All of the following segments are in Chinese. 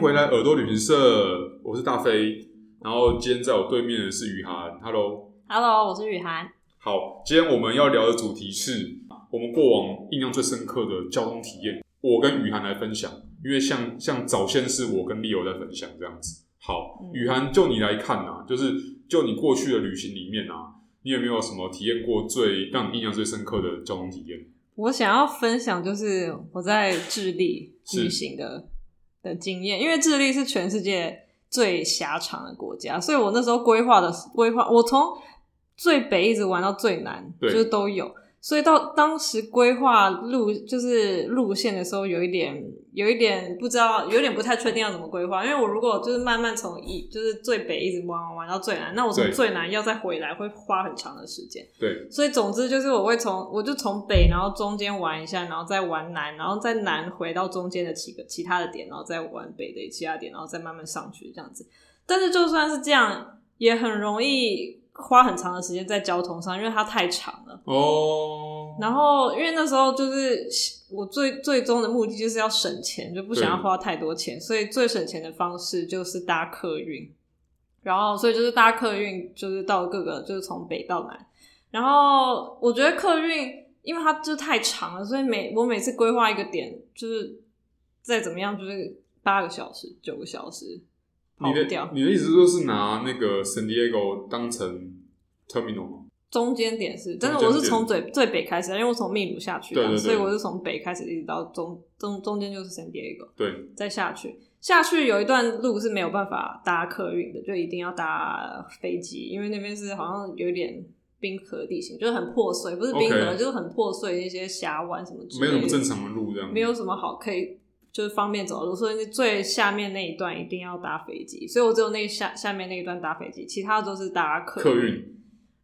回来耳朵旅行社，我是大飞。然后今天在我对面的是雨涵，Hello，Hello，我是雨涵。好，今天我们要聊的主题是我们过往印象最深刻的交通体验，我跟雨涵来分享。因为像像早先是我跟 Leo 在分享这样子。好，雨涵，就你来看啊，就是就你过去的旅行里面啊，你有没有什么体验过最让你印象最深刻的交通体验？我想要分享就是我在智利旅行的的经验，因为智利是全世界最狭长的国家，所以我那时候规划的规划，我从最北一直玩到最南，就是都有。所以到当时规划路就是路线的时候，有一点有一点不知道，有点不太确定要怎么规划。因为我如果就是慢慢从一就是最北一直玩玩玩到最南，那我从最南要再回来会花很长的时间。对，所以总之就是我会从我就从北，然后中间玩一下，然后再玩南，然后再南回到中间的几个其他的点，然后再玩北的其他点，然后再慢慢上去这样子。但是就算是这样，也很容易。花很长的时间在交通上，因为它太长了。哦。然后，因为那时候就是我最最终的目的就是要省钱，就不想要花太多钱，所以最省钱的方式就是搭客运。然后，所以就是搭客运，就是到各个，就是从北到南。然后，我觉得客运，因为它就太长了，所以每我每次规划一个点，就是再怎么样，就是八个小时、九个小时。你的你的意思就是拿那个 San Diego 当成 terminal 吗？中间点是，但是我是从最最北开始，因为我从秘鲁下去的，所以我是从北开始一直到中中中间就是 San Diego，对，再下去下去有一段路是没有办法搭客运的，就一定要搭飞机，因为那边是好像有点冰河地形，就是很破碎，不是冰河，okay. 就是很破碎一些峡湾什么之类的，没有什么正常的路这样，没有什么好可以。就是方便走路，所以最下面那一段一定要搭飞机，所以我只有那下下面那一段搭飞机，其他都是搭客客运。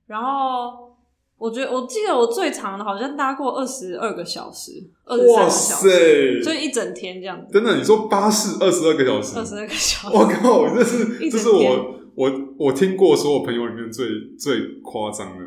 然后我觉得我记得我最长的好像搭过二十二个小时，二十三个小时，所以一整天这样子。真的，你说巴士二十二个小时，二十二个小时，我靠，这是这是我我我听过所有朋友里面最最夸张的。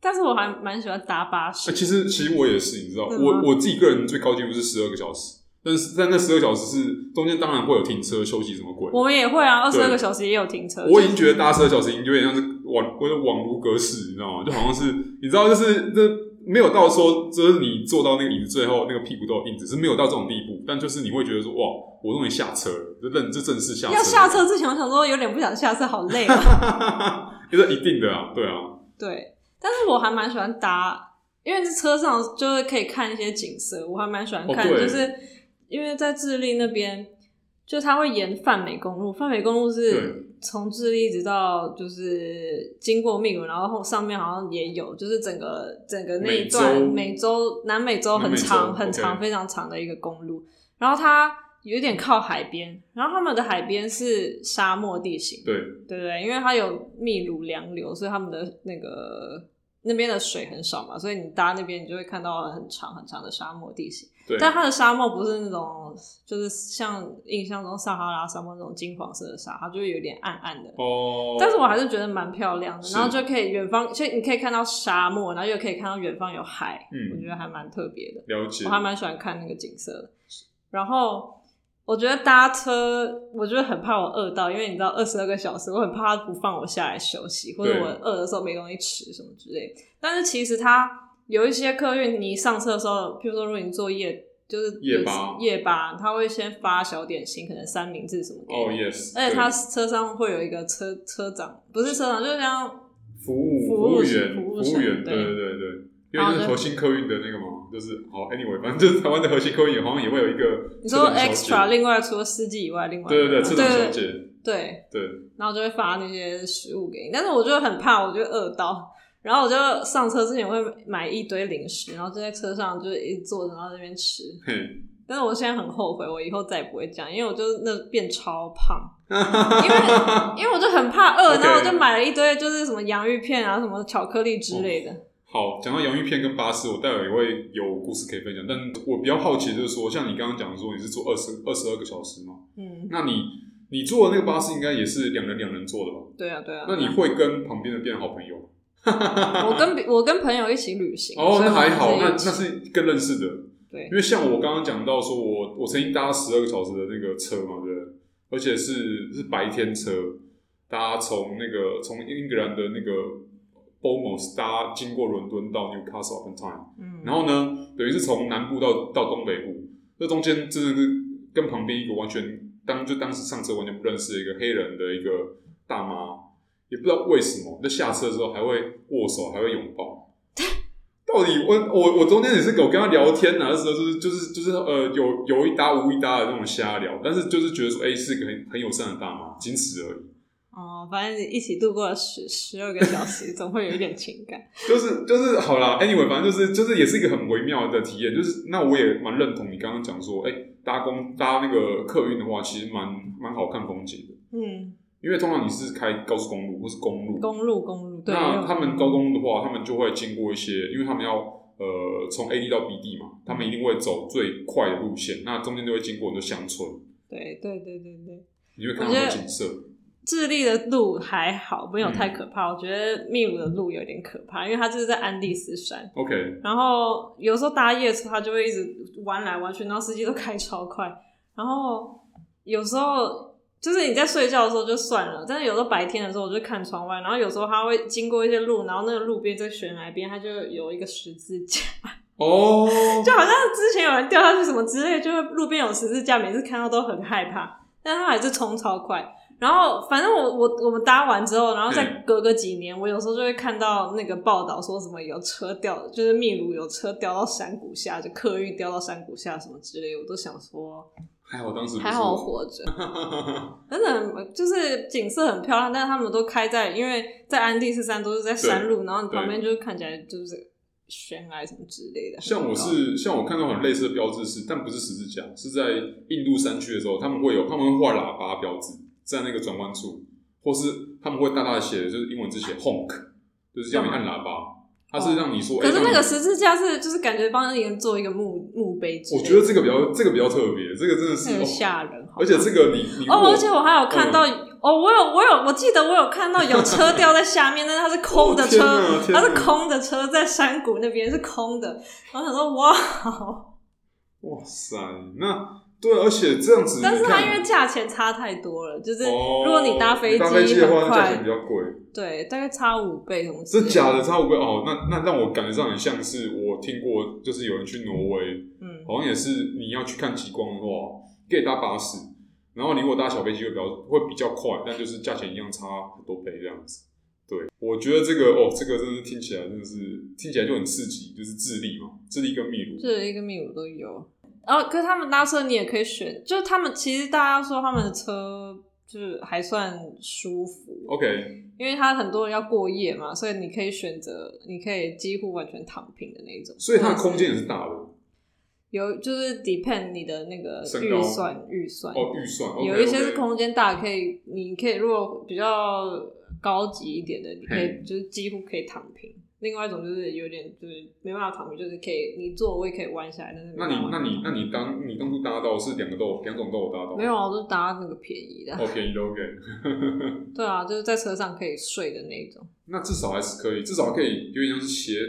但是我还蛮喜欢搭巴士。欸，其实其实我也是，你知道，我我自己个人最高纪录是十二个小时。但是在那十二小时是中间，当然会有停车休息什么鬼。我们也会啊，二十二个小时也有停车。我已经觉得搭十二小时已经有点像是网或者网如隔世，你知道吗？就好像是你知道，就是这没有到说，就是你坐到那个椅子最后那个屁股都有印子，是没有到这种地步。但就是你会觉得说，哇，我终于下车了，就认这正式下车。要下车之前，我想说有点不想下车，好累啊。这是一定的啊，对啊。对，但是我还蛮喜欢搭，因为这车上就是可以看一些景色，我还蛮喜欢看，哦、就是。因为在智利那边，就它会沿泛美公路，泛美公路是从智利一直到就是经过秘鲁，然后上面好像也有，就是整个整个那一段美洲南美洲很长很长.非常长的一个公路，然后它有点靠海边，然后他们的海边是沙漠地形，对对对，因为它有秘鲁洋流，所以他们的那个那边的水很少嘛，所以你搭那边你就会看到很长很长的沙漠地形。但它的沙漠不是那种，就是像印象中撒哈拉沙漠那种金黄色的沙，它就会有点暗暗的。哦。但是我还是觉得蛮漂亮的，然后就可以远方，所以你可以看到沙漠，然后又可以看到远方有海，嗯，我觉得还蛮特别的。了解。我还蛮喜欢看那个景色的。然后我觉得搭车，我觉得很怕我饿到，因为你知道二十二个小时，我很怕它不放我下来休息，或者我饿的时候没东西吃什么之类。但是其实它。有一些客运，你上车的时候，譬如说，如果你坐夜，就是夜巴，夜巴，他会先发小点心，可能三明治什么的。哦、oh,，yes。而且他车上会有一个车车长，不是车长，就是像服务服务员，服务员，对对对对。因为就是核心客运的那个嘛，就是哦，anyway，反正就是台湾的核心客运好像也会有一个。你说 extra，另外除了司机以外，另外对对对，车长小姐，对对，然后就会发那些食物给你，但是我就很怕，我就饿到。然后我就上车之前会买一堆零食，然后就在车上就一直坐着，然后在那边吃。但是我现在很后悔，我以后再也不会这样，因为我就那变超胖，因为因为我就很怕饿，然后我就买了一堆就是什么洋芋片啊、什么巧克力之类的。好，讲到洋芋片跟巴士，我待会也会有故事可以分享。但我比较好奇就是说，像你刚刚讲的说你是坐二十二十二个小时嘛？嗯，那你你坐的那个巴士应该也是两人两人坐的吧？对啊，对啊。那你会跟旁边的变好朋友？我跟我跟朋友一起旅行哦，那还好，那那是更认识的。对，因为像我刚刚讲到说我，我我曾经搭十二个小时的那个车嘛，对不对？而且是是白天车，大家从那个从英格兰的那个 Bournemouth 搭经过伦敦到 Newcastle upon Tyne，嗯，然后呢，等于是从南部到到东北部，这中间真的是跟旁边一个完全当就当时上车完全不认识的一个黑人的一个大妈，也不知道为什么就下车之后还会握手，还会拥抱。到底我我我中间也是我跟他聊天啊，那时候就是就是就是呃有有一搭无一搭的那种瞎聊，但是就是觉得说哎、欸、是一个很很友善的大妈，仅此而已。哦，反正一起度过了十十二个小时，总会有一点情感。就是就是好啦，anyway，反正就是就是也是一个很微妙的体验。就是那我也蛮认同你刚刚讲说，哎、欸，搭公搭那个客运的话，其实蛮蛮好看风景的。嗯。因为通常你是开高速公路或是公路，公路公路，对。那他们高公路的话，他们就会经过一些，因为他们要呃从 A 地到 B 地嘛，他们一定会走最快的路线，那中间就会经过很多乡村。对对对对对。你会看到很多景色。智利的路还好，没有太可怕。嗯、我觉得秘鲁的路有点可怕，因为它就是在安第斯山。OK。然后有时候搭夜车，它就会一直弯来弯去，然后司机都开超快。然后有时候。就是你在睡觉的时候就算了，但是有时候白天的时候，我就看窗外，然后有时候它会经过一些路，然后那个路边在悬崖边，它就有一个十字架。哦，就好像之前有人掉下去什么之类，就是路边有十字架，每次看到都很害怕，但他还是冲超快。然后反正我我我们搭完之后，然后再隔个几年，我有时候就会看到那个报道说什么有车掉，就是秘鲁有车掉到山谷下，就客运掉到山谷下什么之类，我都想说。还好当时还好活着，真的就是景色很漂亮，但是他们都开在，因为在安第斯山都是在山路，然后你旁边就是看起来就是悬崖什么之类的。像我是像我看到很类似的标志是，但不是十字架，是在印度山区的时候，他们会有他们会画喇叭标志在那个转弯处，或是他们会大大的写就是英文字写 honk，就是叫你按喇叭。他是让你说，可是那个十字架是就是感觉帮人做一个墓墓碑。我觉得这个比较这个比较特别，这个真的是很吓人。而且这个你你哦，而且我还有看到哦，我有我有我记得我有看到有车掉在下面，但是它是空的车，它是空的车在山谷那边是空的。我想说哇，哇塞，那。对，而且这样子，但是它因为价钱差太多了，就是如果你搭飞机搭飞机的话，价钱比较贵。对，大概差五倍什么。这假的差五倍哦，那那让我感觉上很像是我听过，就是有人去挪威，嗯，好像也是你要去看极光的话，可以搭巴士，然后你如果搭小飞机会比较会比较快，但就是价钱一样差很多倍这样子。对，我觉得这个哦，这个真的听起来真的是听起来就很刺激，就是智利嘛，智利跟秘鲁，智利跟秘鲁都有。哦，可是他们搭车你也可以选，就是他们其实大家说他们的车就是还算舒服，OK，因为他很多人要过夜嘛，所以你可以选择，你可以几乎完全躺平的那一种，所以它的空间也是大的。有就是 depend 你的那个预算预算哦预算，okay, 有一些是空间大，可以你可以如果比较高级一点的，你可以就是几乎可以躺平。另外一种就是有点就是没办法躺平，就是可以你坐我也可以弯下来，但是那你那你那你当你当初搭到是两个都有两种都有搭到？没有啊，我就是搭那个便宜的。哦，便宜的 OK。对啊，就是在车上可以睡的那种。那至少还是可以，至少可以有点像是斜，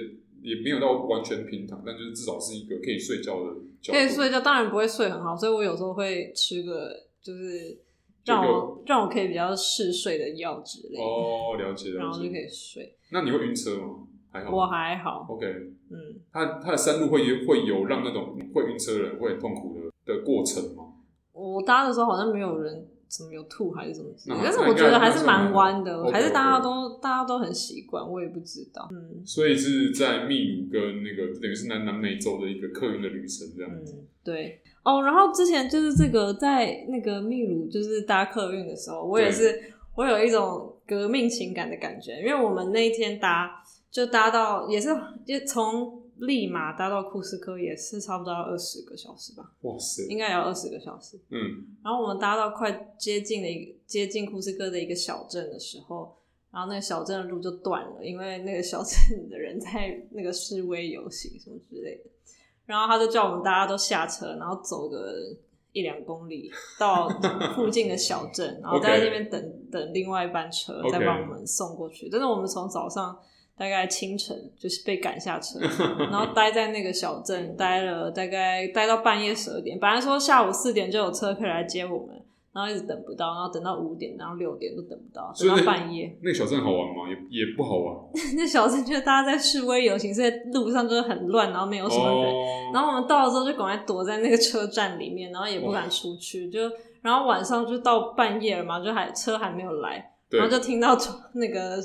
也没有到完全平躺，但就是至少是一个可以睡觉的。可以睡觉，当然不会睡很好，所以我有时候会吃个就是让我让我可以比较嗜睡的药之类的。哦，了解了解。然后就可以睡。那你会晕车吗？还好，我还好。OK，嗯，它它的山路会有会有让那种会晕车的人会很痛苦的的过程吗？我搭的时候好像没有人怎么有吐还是什么之类的，但是我觉得还是蛮弯的，还是大家都.大家都很习惯，我也不知道。嗯，所以是在秘鲁跟那个等于是南南美洲的一个客运的旅程这样子。嗯，对。哦，然后之前就是这个在那个秘鲁就是搭客运的时候，我也是我有一种革命情感的感觉，因为我们那一天搭。就搭到也是，就从利马搭到库斯科也是差不多要二十个小时吧。哇塞，应该也要二十个小时。嗯，然后我们搭到快接近了一个接近库斯科的一个小镇的时候，然后那个小镇的路就断了，因为那个小镇的人在那个示威游行什么之类的。然后他就叫我们大家都下车，然后走个一两公里到附近的小镇，然后在那 边等.等另外一班车再把我们送过去。但是我们从早上。大概清晨就是被赶下车，然后待在那个小镇待了大概待到半夜十二点。本来说下午四点就有车可以来接我们，然然后一直等不到，然后等到五点，然后六点都等不到，等到半夜。那个小镇好玩吗？也也不好玩。那小镇就是大家在示威游行，所以路上就是很乱，然后没有什么人。哦、然后我们到了之后就赶快躲在那个车站里面，然后也不敢出去，哇就然后晚上就到半夜了嘛，就还车还没有来，对然后就听到那个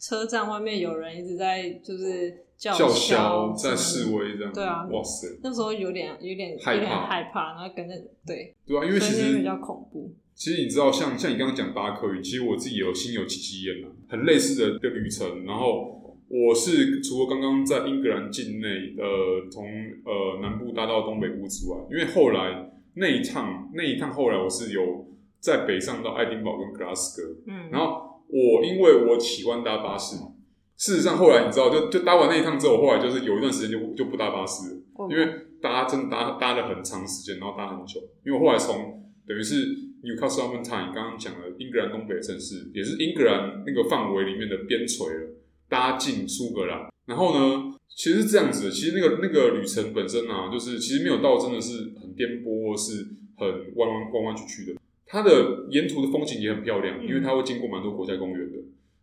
车站外面有人一直在就是。叫叫嚣在示威这样，对啊，哇塞，那时候有点有点害怕害怕，然后跟着对，对啊，因为其实比较恐怖。其实你知道，像像你刚刚讲搭客运，其实我自己有心有戚戚焉呐，很类似的的旅程。然后我是除了刚刚在英格兰境内，呃，从呃南部搭到东北部之外，因为后来那一趟那一趟后来我是有在北上到爱丁堡跟格拉斯哥，嗯，然后我因为我喜欢搭巴士。事实上，后来你知道，就就搭完那一趟之后，后来就是有一段时间就就不搭巴士了，因为搭真的搭搭了很长时间，然后搭很久。因为我后来从等于是 Newcastle upon Tyne 刚刚讲的英格兰东北城市，也是英格兰那个范围里面的边陲了，搭进苏格兰。然后呢，其实是这样子的，其实那个那个旅程本身啊，就是其实没有到真的是很颠簸，或是很弯弯弯弯曲曲的。它的沿途的风景也很漂亮，因为它会经过蛮多国家公园的。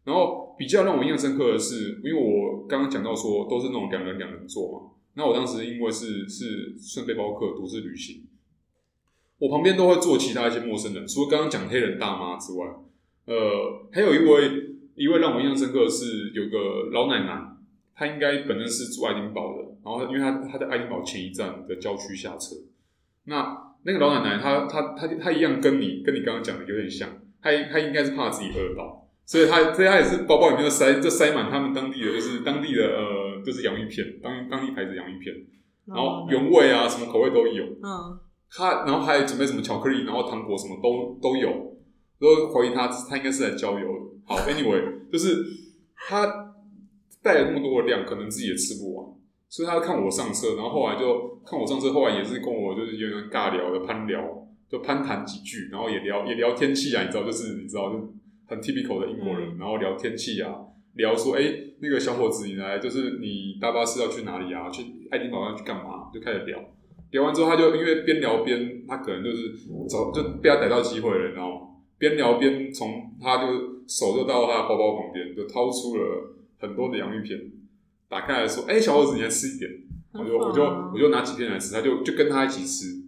然后比较让我印象深刻的是，因为我刚刚讲到说都是那种两人两人座嘛，那我当时因为是是顺背包客独自旅行，我旁边都会坐其他一些陌生人，除了刚刚讲黑人大妈之外，呃，还有一位一位让我印象深刻的是有个老奶奶，她应该本身是住爱丁堡的，然后因为她她在爱丁堡前一站的郊区下车，那那个老奶奶她她她她一样跟你跟你刚刚讲的有点像，她她应该是怕自己饿到。所以她，所以她也是包包里面就塞，就塞满他们当地的，就是当地的呃，就是洋芋片，当当地牌子洋芋片，然后原味啊，什么口味都有。嗯。他，然后还准备什么巧克力，然后糖果什么都都有。都怀疑她她应该是来郊游的。好，anyway，就是她带了那么多的量，可能自己也吃不完，所以他看我上车，然后后来就看我上车，后来也是跟我就是有点尬聊的攀聊，就攀谈几句，然后也聊也聊天气啊，你知道，就是你知道就。很 typical 的英国人，嗯、然后聊天气啊，聊说，哎、欸，那个小伙子，你来，就是你搭巴士要去哪里啊？去爱丁堡要去干嘛？就开始聊，聊完之后，他就因为边聊边，他可能就是找就被他逮到机会了，然后边聊边从他就手就到他的包包旁边，就掏出了很多的洋芋片，打开来说，哎、欸，小伙子，你来吃一点，我就我就我就拿几片来吃，他就就跟他一起吃，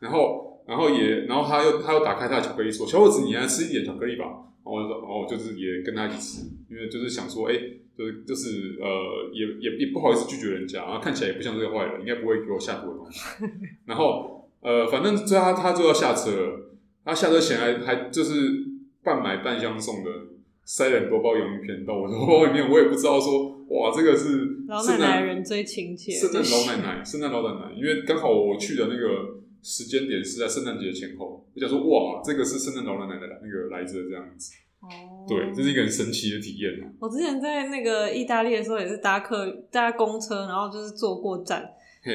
然后然后也然后他又他又打开他的巧克力说，小伙子，你来吃一点巧克力吧。然后我就说，哦，就是也跟他一起吃，因为就是想说，哎，就是就是呃，也也也不好意思拒绝人家，然后看起来也不像是个坏人，应该不会给我下毒的东西。然后呃，反正最后他他就要下车了，他下车前还还就是半买半相送的，塞了很多包洋芋片到我的包包里面，我也不知道说，哇，这个是老奶奶人最亲切，圣诞老奶奶，圣诞老奶奶，因为刚好我去的那个。时间点是在圣诞节前后，我想说哇，这个是圣诞老奶奶的那个来着这样子，哦，对，这是一个很神奇的体验。我之前在那个意大利的时候也是搭客搭公车，然后就是坐过站，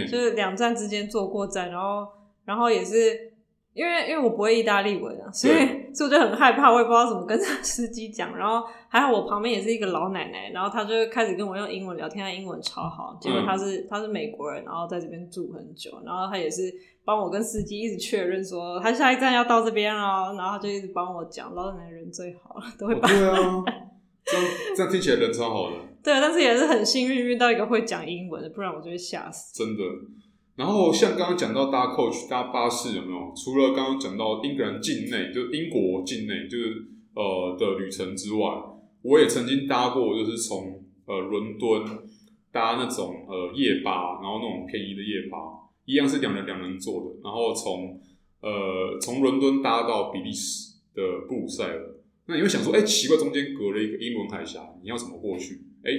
就是两站之间坐过站，然后然后也是。因为因为我不会意大利文啊，所以对所以我就很害怕，我也不知道怎么跟司机讲。然后还好我旁边也是一个老奶奶，然后她就开始跟我用英文聊天，她英文超好。结果她是她是美国人，然后在这边住很久，然后她也是帮我跟司机一直确认说她下一站要到这边哦，然后她就一直帮我讲。老奶奶人最好了，都会帮。对啊，这样这样听起来人超好的。对，但是也是很幸运遇到一个会讲英文的，不然我就会吓死。真的。然后像刚刚讲到搭 coach 搭巴士有没有？除了刚刚讲到英格兰境内，就是英国境内，就是呃的旅程之外，我也曾经搭过，就是从呃伦敦搭那种呃夜巴，然后那种便宜的夜巴，一样是两人两人座的，然后从呃从伦敦搭到比利时的布鲁塞尔。那你会想说，哎，奇怪，中间隔了一个英伦海峡，你要怎么过去？哎，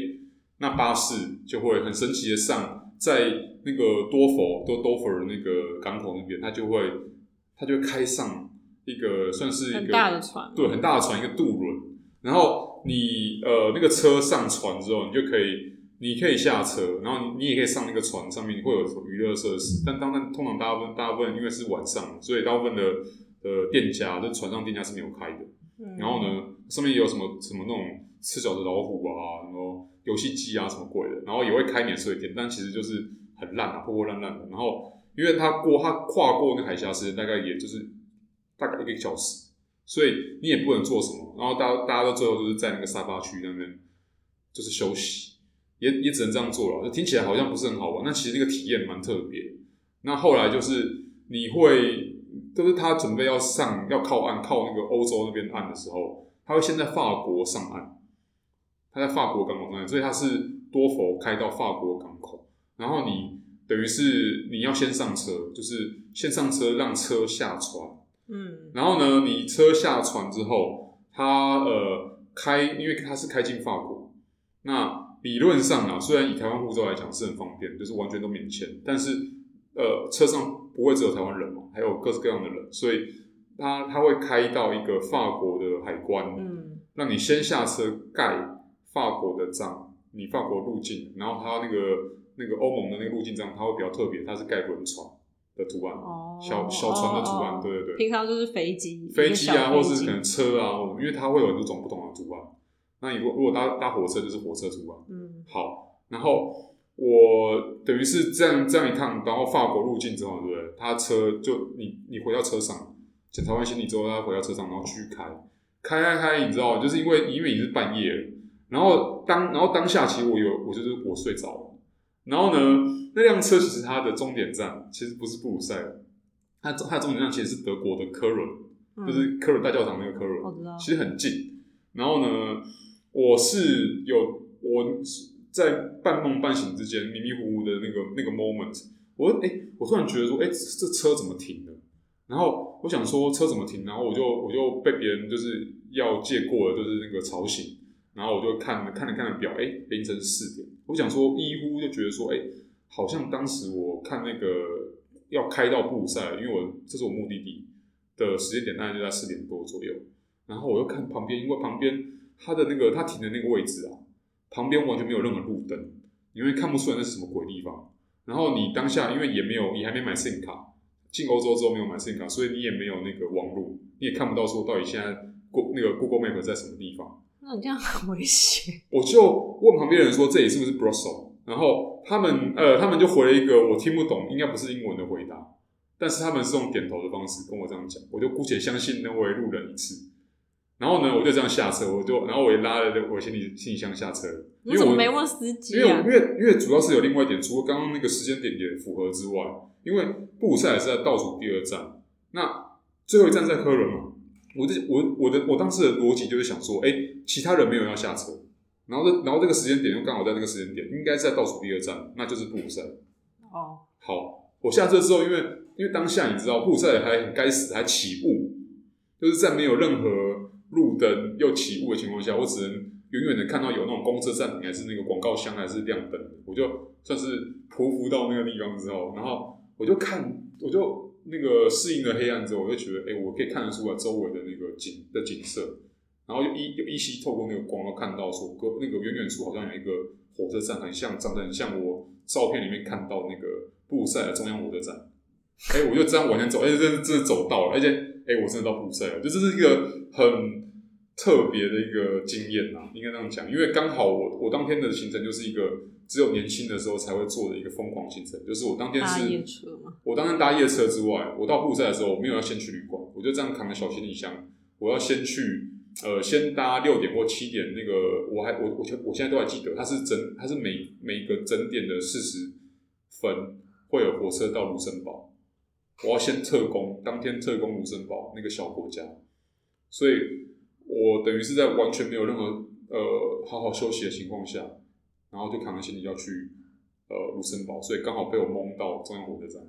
那巴士就会很神奇的上在。那个多佛多多佛的那个港口那边，他就会他就会开上一个算是一个很大的船，对，很大的船，一个渡轮。然后你呃那个车上船之后，你就可以你可以下车，然后你也可以上那个船上面会有娱乐设施。但当然通常大部分大部分因为是晚上，所以大部分的呃店家就船上店家是没有开的。嗯、然后呢，上面也有什么什么那种吃脚的老虎啊，然后游戏机啊什么鬼的，然后也会开免税店，但其实就是。很烂啊，破破烂烂的。然后，因为他过他跨过那海峡时间大概也就是大概一个小时，所以你也不能做什么，然后大大家都最后就是在那个沙发区那边就是休息，也也只能这样做了。听起来好像不是很好玩，那其实那个体验蛮特别。那后来就是你会，就是他准备要上要靠岸靠那个欧洲那边岸的时候，他会先在法国上岸，他在法国港口上岸，所以他是多佛开到法国港口，然后你。等于是你要先上车，就是先上车让车下船，嗯，然后呢，你车下船之后，它呃开，因为它是开进法国，那理论上啊，虽然以台湾护照来讲是很方便，就是完全都免签，但是呃车上不会只有台湾人嘛，还有各式各样的人，所以它它会开到一个法国的海关，嗯，让你先下车盖法国的章，你法国入境，然后它那个。那个欧盟的那个入境章，它会比较特别，它是盖轮船的图案，哦、小小船的图案，哦、对对对。平常就是飞机，飞机啊，或是可能车啊，因为它会有很多种不同的图案。那你如果如果搭搭火车，就是火车图案。嗯，好，然后我等于是这样这样一趟，然后法国入境之后，对不对？他车就你你回到车上，检查完行李之后，他回到车上，然后继续开开开开，你知道，就是因为因为已经是半夜了，然后当然后当下其实我有我就是我睡着了。然后呢，那辆车其实它的终点站其实不是布鲁塞尔，它它的终点站其实是德国的科伦，嗯、就是科伦大教堂那个科伦，我知道，其实很近。然后呢，我是有我在半梦半醒之间迷迷糊糊的那个那个 moment，我哎，我突然觉得说，哎，这车怎么停的？然后我想说车怎么停？然后我就我就被别人就是要借过了，就是那个吵醒。然后我就看看了看了表，哎，凌晨四点。我想说，一呼就觉得说，哎，好像当时我看那个要开到布鲁塞尔，因为我这是我目的地的时间点，大概就在四点多左右。然后我又看旁边，因为旁边它的那个它停的那个位置啊，旁边完全没有任何路灯，因为看不出来那是什么鬼地方。然后你当下因为也没有，你还没买 SIM 卡，进欧洲之后没有买 SIM 卡，所以你也没有那个网络，你也看不到说到底现在过那个 Google Map 在什么地方。那你这样很危险。我就问旁边人说：“这里是不是 Brussels？” 然后他们呃，他们就回了一个我听不懂，应该不是英文的回答。但是他们是用点头的方式跟我这样讲，我就姑且相信那位路人一次。然后呢，我就这样下车，我就然后我也拉了我行李行李箱下车。你怎么没问司机啊？因为因为因为主要是有另外一点，除了刚刚那个时间点也符合之外，因为布鲁塞尔是在倒数第二站，那最后一站在科伦嘛。我这我我的我当时的逻辑就是想说，哎、欸，其他人没有要下车，然后这然后这个时间点又刚好在这个时间点，应该是在倒数第二站，那就是布鲁塞尔。哦，好，我下车之后，因为因为当下你知道布鲁塞尔还很该死，还起雾，就是在没有任何路灯又起雾的情况下，我只能远远的看到有那种公车站还是那个广告箱还是亮灯，我就算是匍匐到那个地方之后，然后我就看我就。那个适应了黑暗之后，我就觉得，哎、我可以看得出来周围的那个景的景色，然后就依依稀透过那个光，然后看到说，隔那个远远处好像有一个火车站，很像，长得很像我照片里面看到那个布塞尔中央火车站。哎、我就这样往前走，哎、欸，真真的走到了，而且，哎、我真的到布塞尔，就这是一个很特别的一个经验呐，应该这样讲，因为刚好我我当天的行程就是一个。只有年轻的时候才会做的一个疯狂行程，就是我当天是，我当天搭夜车之外，我到布塞的时候，我没有要先去旅馆，我就这样扛着小行李箱，我要先去，呃，先搭六点或七点那个，我还我我我现在都还记得，它是整，它是每每个整点的四十分会有火车到卢森堡，我要先特工，当天特工卢森堡那个小国家，所以我等于是在完全没有任何呃好好休息的情况下。然后就扛着行李要去呃卢森堡，所以刚好被我蒙到中央火车站，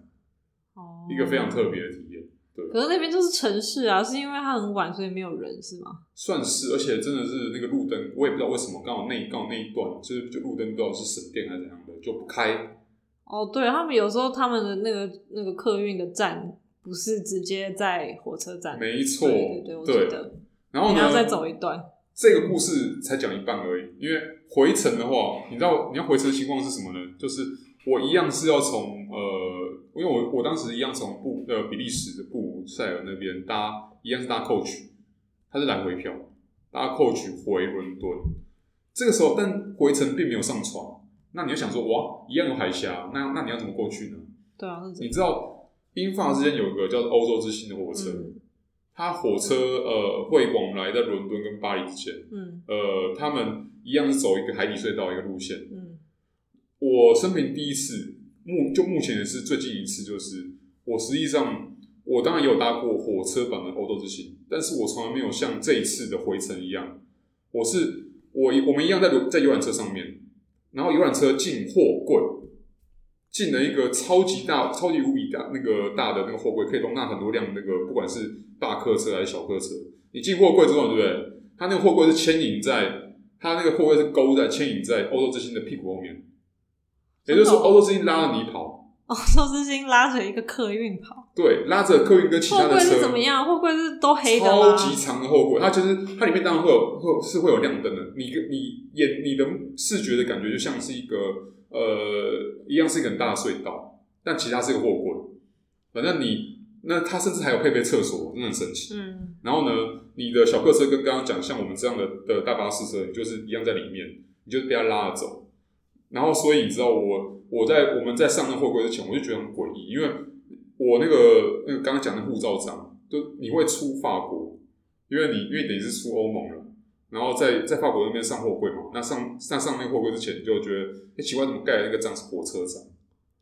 哦，一个非常特别的体验。对，可是那边就是城市啊，是因为它很晚，所以没有人是吗？算是，而且真的是那个路灯，我也不知道为什么刚好那刚好那一段就是就路灯不知道是省电还是怎样的就不开。哦，对他们有时候他们的那个那个客运的站不是直接在火车站，没错，对对对，我记得。然后你要再走一段。这个故事才讲一半而已，因为回程的话，你知道你要回程的情况是什么呢？就是我一样是要从呃，因为我我当时一样从布呃比利时的布鲁塞尔那边搭，一样是搭 coach，它是来回票，搭 coach 回伦敦。这个时候，但回程并没有上船，那你就想说，哇，一样有海峡，那那你要怎么过去呢？对啊，你知道英法之间有一个叫做欧洲之星的火车。嗯它火车呃会往来在伦敦跟巴黎之间，嗯，呃，他们一样是走一个海底隧道一个路线，嗯，我生平第一次目就目前也是最近一次，就是我实际上我当然也有搭过火车版的欧洲之行，但是我从来没有像这一次的回程一样，我是我我们一样在在游览车上面，然后游览车进货柜。进了一个超级大、超级无比大那个大的那个货柜，可以容纳很多辆那个，不管是大客车还是小客车。你进货柜之后，对不对？它那个货柜是牵引在，它那个货柜是勾在牵引在欧洲之星的屁股后面，也就是说，欧洲之星拉着你跑，欧洲之星拉着一个客运跑，对，拉着客运跟其他的车。货柜是怎么样？货柜是都黑的吗？超级长的货柜，它其实它里面当然会有会是会有亮灯的。你你眼你的视觉的感觉就像是一个。呃，一样是一个很大的隧道，但其他是一个货柜。反正你那它甚至还有配备厕所，真的很神奇。嗯。然后呢，你的小客车跟刚刚讲像我们这样的的大巴士车，你就是一样在里面，你就被它拉着走。然后，所以你知道我我在我们在上那货柜之前，我就觉得很诡异，因为我那个那个刚刚讲的护照章，就你会出法国，因为你因为等于是出欧盟了。然后在在法国那边上货柜嘛，那上上上那个货柜之前，就觉得哎奇怪，怎么盖的那个章是火车章？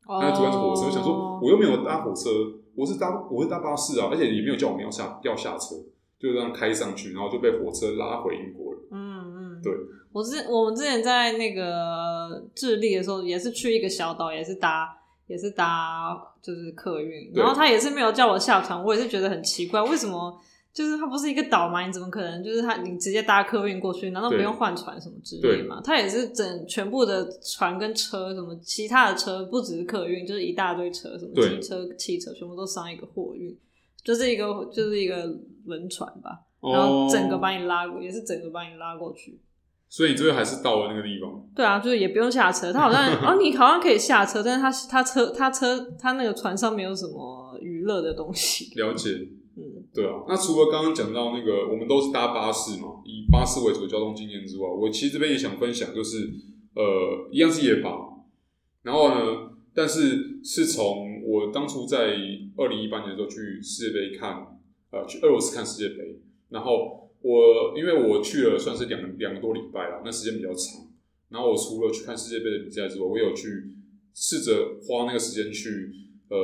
哦、那主要是火车，想说我又没有搭火车，我是搭我是搭巴士啊，而且也没有叫我们要下要下车，就这样开上去，然后就被火车拉回英国了。嗯嗯，对，我之我们之前在那个智利的时候，也是去一个小岛，也是搭也是搭就是客运，然后他也是没有叫我下船，我也是觉得很奇怪，为什么？就是它不是一个岛嘛？你怎么可能？就是它，你直接搭客运过去，难道不用换船什么之类吗？它也是整全部的船跟车，什么其他的车，不只是客运，就是一大堆车，什么机车、汽车，全部都上一个货运，就是一个就是一个轮船吧，然后整个把你拉过，也是整个把你拉过去。所以你最后还是到了那个地方。对啊，就是也不用下车，他好像哦，你好像可以下车，但是他他车他车他那个船上没有什么娱乐的东西。了解。对啊，那除了刚刚讲到那个，我们都是搭巴士嘛，以巴士为主的交通经验之外，我其实这边也想分享，就是呃，一样是夜巴，然后呢，但是是从我当初在二零一八年的时候去世界杯看，呃，去俄罗斯看世界杯，然后我因为我去了算是两两个多礼拜了，那时间比较长，然后我除了去看世界杯的比赛之外，我有去试着花那个时间去呃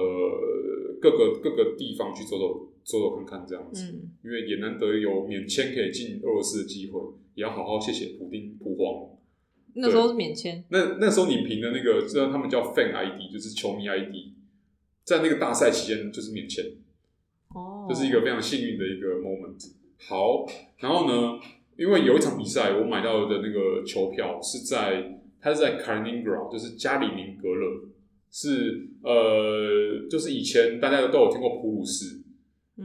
各个各个地方去走走。走走看看这样子，嗯，因为也难得有免签可以进俄罗斯的机会，也要好好谢谢普丁普皇。那时候是免签，那那时候你凭的那个，虽然他们叫 Fan ID，就是球迷 ID，在那个大赛期间就是免签，哦，这是一个非常幸运的一个 moment。好，然后呢，因为有一场比赛，我买到的那个球票是在，它是在 Kaliningrad，就是加里宁格勒，是呃，就是以前大家都有听过普鲁士。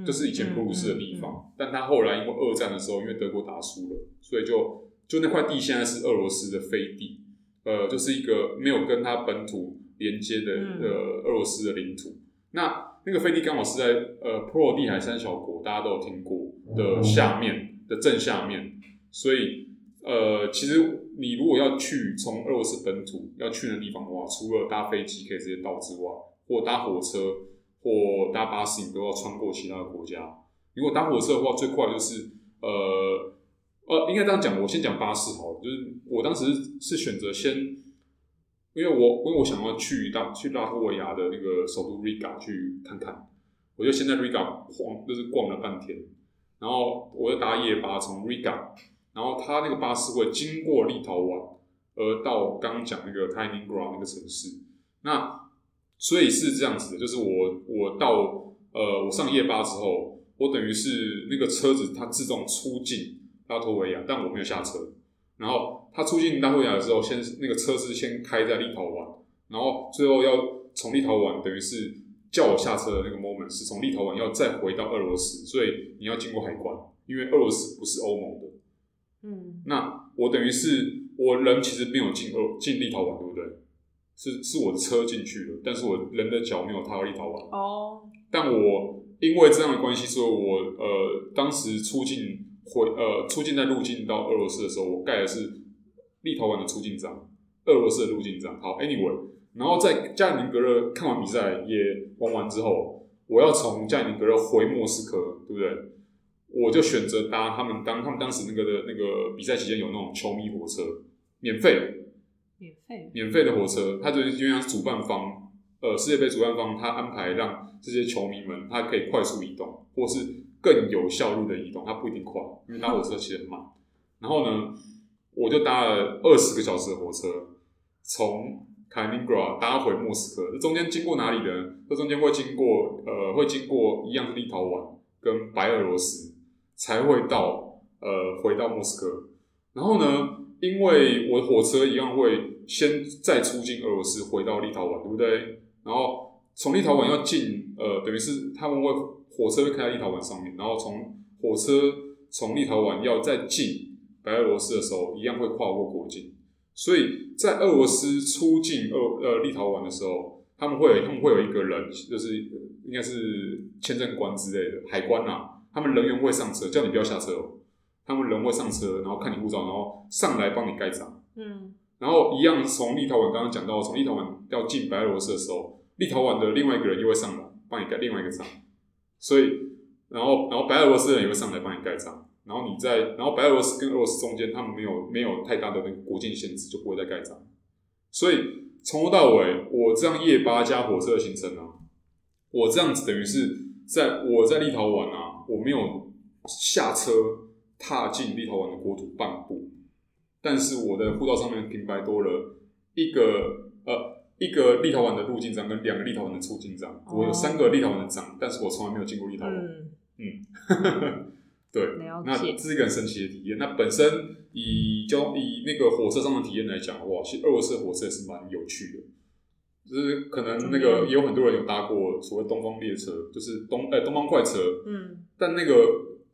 就是以前普鲁士的地方，但他后来因为二战的时候，因为德国打输了，所以就就那块地现在是俄罗斯的飞地，呃，就是一个没有跟他本土连接的呃俄罗斯的领土。那那个飞地刚好是在呃波罗的海三小国，大家都有听过的下面的正下面，所以呃，其实你如果要去从俄罗斯本土要去的地方的话，除了搭飞机可以直接到之外，或搭火车。或搭巴士，你都要穿过其他的国家。如果搭火车的话，最快就是呃呃，应该这样讲。我先讲巴士好了，就是我当时是选择先，因为我因为我想要去大去拉脱维亚的那个首都 Riga 去看看，我就先在 Riga 晃，就是逛了半天。然后我就搭夜巴从 Riga，然后他那个巴士会经过立陶宛，而到刚讲那个 Kaliningrad 那个城市。那所以是这样子的，就是我我到呃我上夜巴之后，我等于是那个车子它自动出境拉脱维亚，但我没有下车。然后它出境拉脱维亚的时候，先那个车是先开在立陶宛，然后最后要从立陶宛等于是叫我下车的那个 moment 是从立陶宛要再回到俄罗斯，所以你要经过海关，因为俄罗斯不是欧盟的。嗯，那我等于是我人其实没有进欧进立陶宛，对不对？是是我的车进去了，但是我人的脚没有踏到立陶宛。哦。但我因为这样的关系，所以我呃当时出境回呃出境在入境到俄罗斯的时候，我盖的是立陶宛的出境章，俄罗斯的入境章。好，anyway，然后在加里宁格勒看完比赛也玩完之后，我要从加里宁格勒回莫斯科，对不对？我就选择搭他们当他们当时那个的那个比赛期间有那种球迷火车，免费，免费，的火车，他就是因为主办方，呃，世界杯主办方他安排让这些球迷们他可以快速移动，或是更有效率的移动，他不一定快，因为搭火车其实很慢。然后呢，我就搭了二十个小时的火车，从卡尼格拉搭回莫斯科。这中间经过哪里呢？这中间会经过呃，会经过一样是立陶宛跟白俄罗斯。才会到呃，回到莫斯科，然后呢，因为我的火车一样会先再出境俄罗斯，回到立陶宛，对不对？然后从立陶宛要进呃，等于是他们会火车会开在立陶宛上面，然后从火车从立陶宛要再进白俄罗斯的时候，一样会跨过国境。所以在俄罗斯出境俄呃立陶宛的时候，他们会他们会有一个人，就是应该是签证官之类的海关啊。他们人员会上车，叫你不要下车哦。他们人会上车，然后看你护照，然后上来帮你盖章。嗯，然后一样从立陶宛刚刚讲到，从立陶宛要进白俄罗斯的时候，立陶宛的另外一个人又会上来帮你盖另外一个章。所以，然后然后白俄罗斯人也会上来帮你盖章。然后你在，然后白俄罗斯跟俄罗斯中间，他们没有没有太大的那个国境限制，就不会再盖章。所以从头到尾，我这样夜巴加火车的行程呢，我这样子等于是在我在立陶宛啊。我没有下车踏进立陶宛的国土半步，但是我的护照上面平白多了一个呃一个立陶宛的入境章跟两个立陶宛的出境章，哦、我有三个立陶宛的章，但是我从来没有进过立陶宛。嗯，嗯。对。那这是一个很神奇的体验。那本身以交以那个火车上的体验来讲的话，其实俄罗斯的火车也是蛮有趣的。就是可能那个也有很多人有搭过所谓东方列车，就是东呃、欸、东方快车，嗯，但那个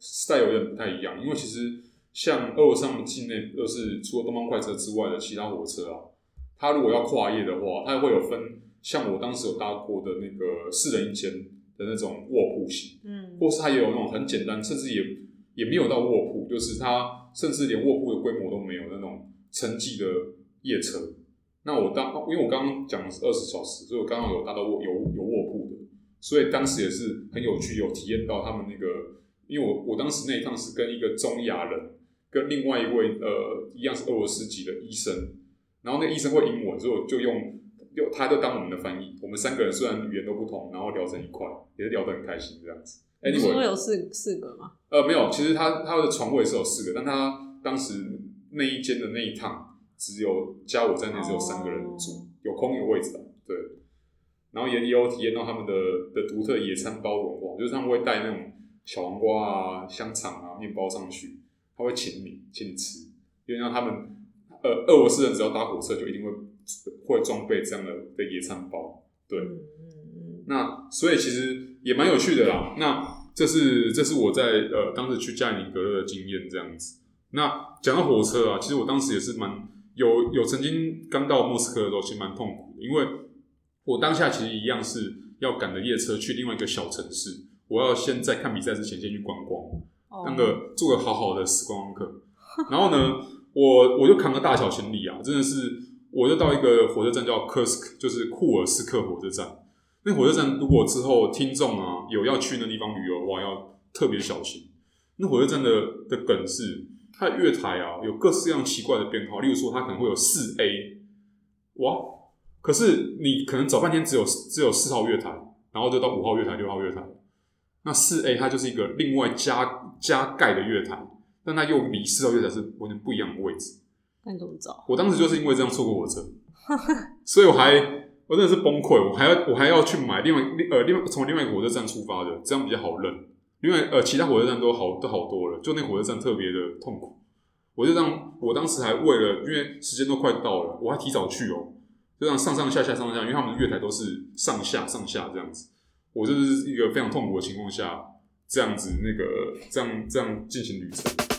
style 有点不太一样，因为其实像俄罗斯境内，就是除了东方快车之外的其他火车啊，它如果要跨夜的话，它会有分，像我当时有搭过的那个四人一间的那种卧铺型，嗯，或是它也有那种很简单，甚至也也没有到卧铺，就是它甚至连卧铺的规模都没有那种城际的夜车。那我当，因为我刚刚讲的是二十小时，所以我刚刚有搭到卧有有卧铺的，所以当时也是很有趣，有体验到他们那个，因为我我当时那一趟是跟一个中亚人，跟另外一位呃一样是俄罗斯籍的医生，然后那个医生会英文，所以我就用用他就当我们的翻译，我们三个人虽然语言都不同，然后聊成一块，也是聊得很开心这样子。你说有四四个吗？呃，没有，其实他他的床位是有四个，但他当时那一间的那一趟。只有加我在内，只有三个人住，oh. 有空有位置的，对。然后也也有体验到他们的的独特野餐包文化，就是他们会带那种小黄瓜啊、香肠啊、面包上去，他会请你请你吃，因为让他们呃俄罗斯人只要搭火车就一定会会装备这样的的野餐包，对。Mm hmm. 那所以其实也蛮有趣的啦。那这是这是我在呃当时去加里宁格勒的经验这样子。那讲到火车啊，其实我当时也是蛮。有有曾经刚到莫斯科的时候，其实蛮痛苦的，因为我当下其实一样是要赶着夜车去另外一个小城市，我要先在看比赛之前先去观光，那个做个好好的时光客。然后呢，我我就扛个大小行李啊，真的是，我就到一个火车站叫科斯克，就是库尔斯克火车站。那火车站如果之后听众啊有要去那地方旅游哇，要特别小心。那火车站的的梗是。它的月台啊，有各式各样奇怪的编号，例如说它可能会有四 A，哇！可是你可能找半天只有只有四号月台，然后就到五号月台、六号月台。那四 A 它就是一个另外加加盖的月台，但它又离四号月台是完全不一样的位置。那你怎么找？我当时就是因为这样错过火车，所以我还我真的是崩溃，我还要我还要去买另外另呃另外从另外一个火车站出发的，这样比较好认。因为呃，其他火车站都好都好多了，就那火车站特别的痛苦。我就让我当时还为了，因为时间都快到了，我还提早去哦，就这样上上下下上上下，因为他们的月台都是上下上下这样子。我就是一个非常痛苦的情况下，这样子那个这样这样进行旅程。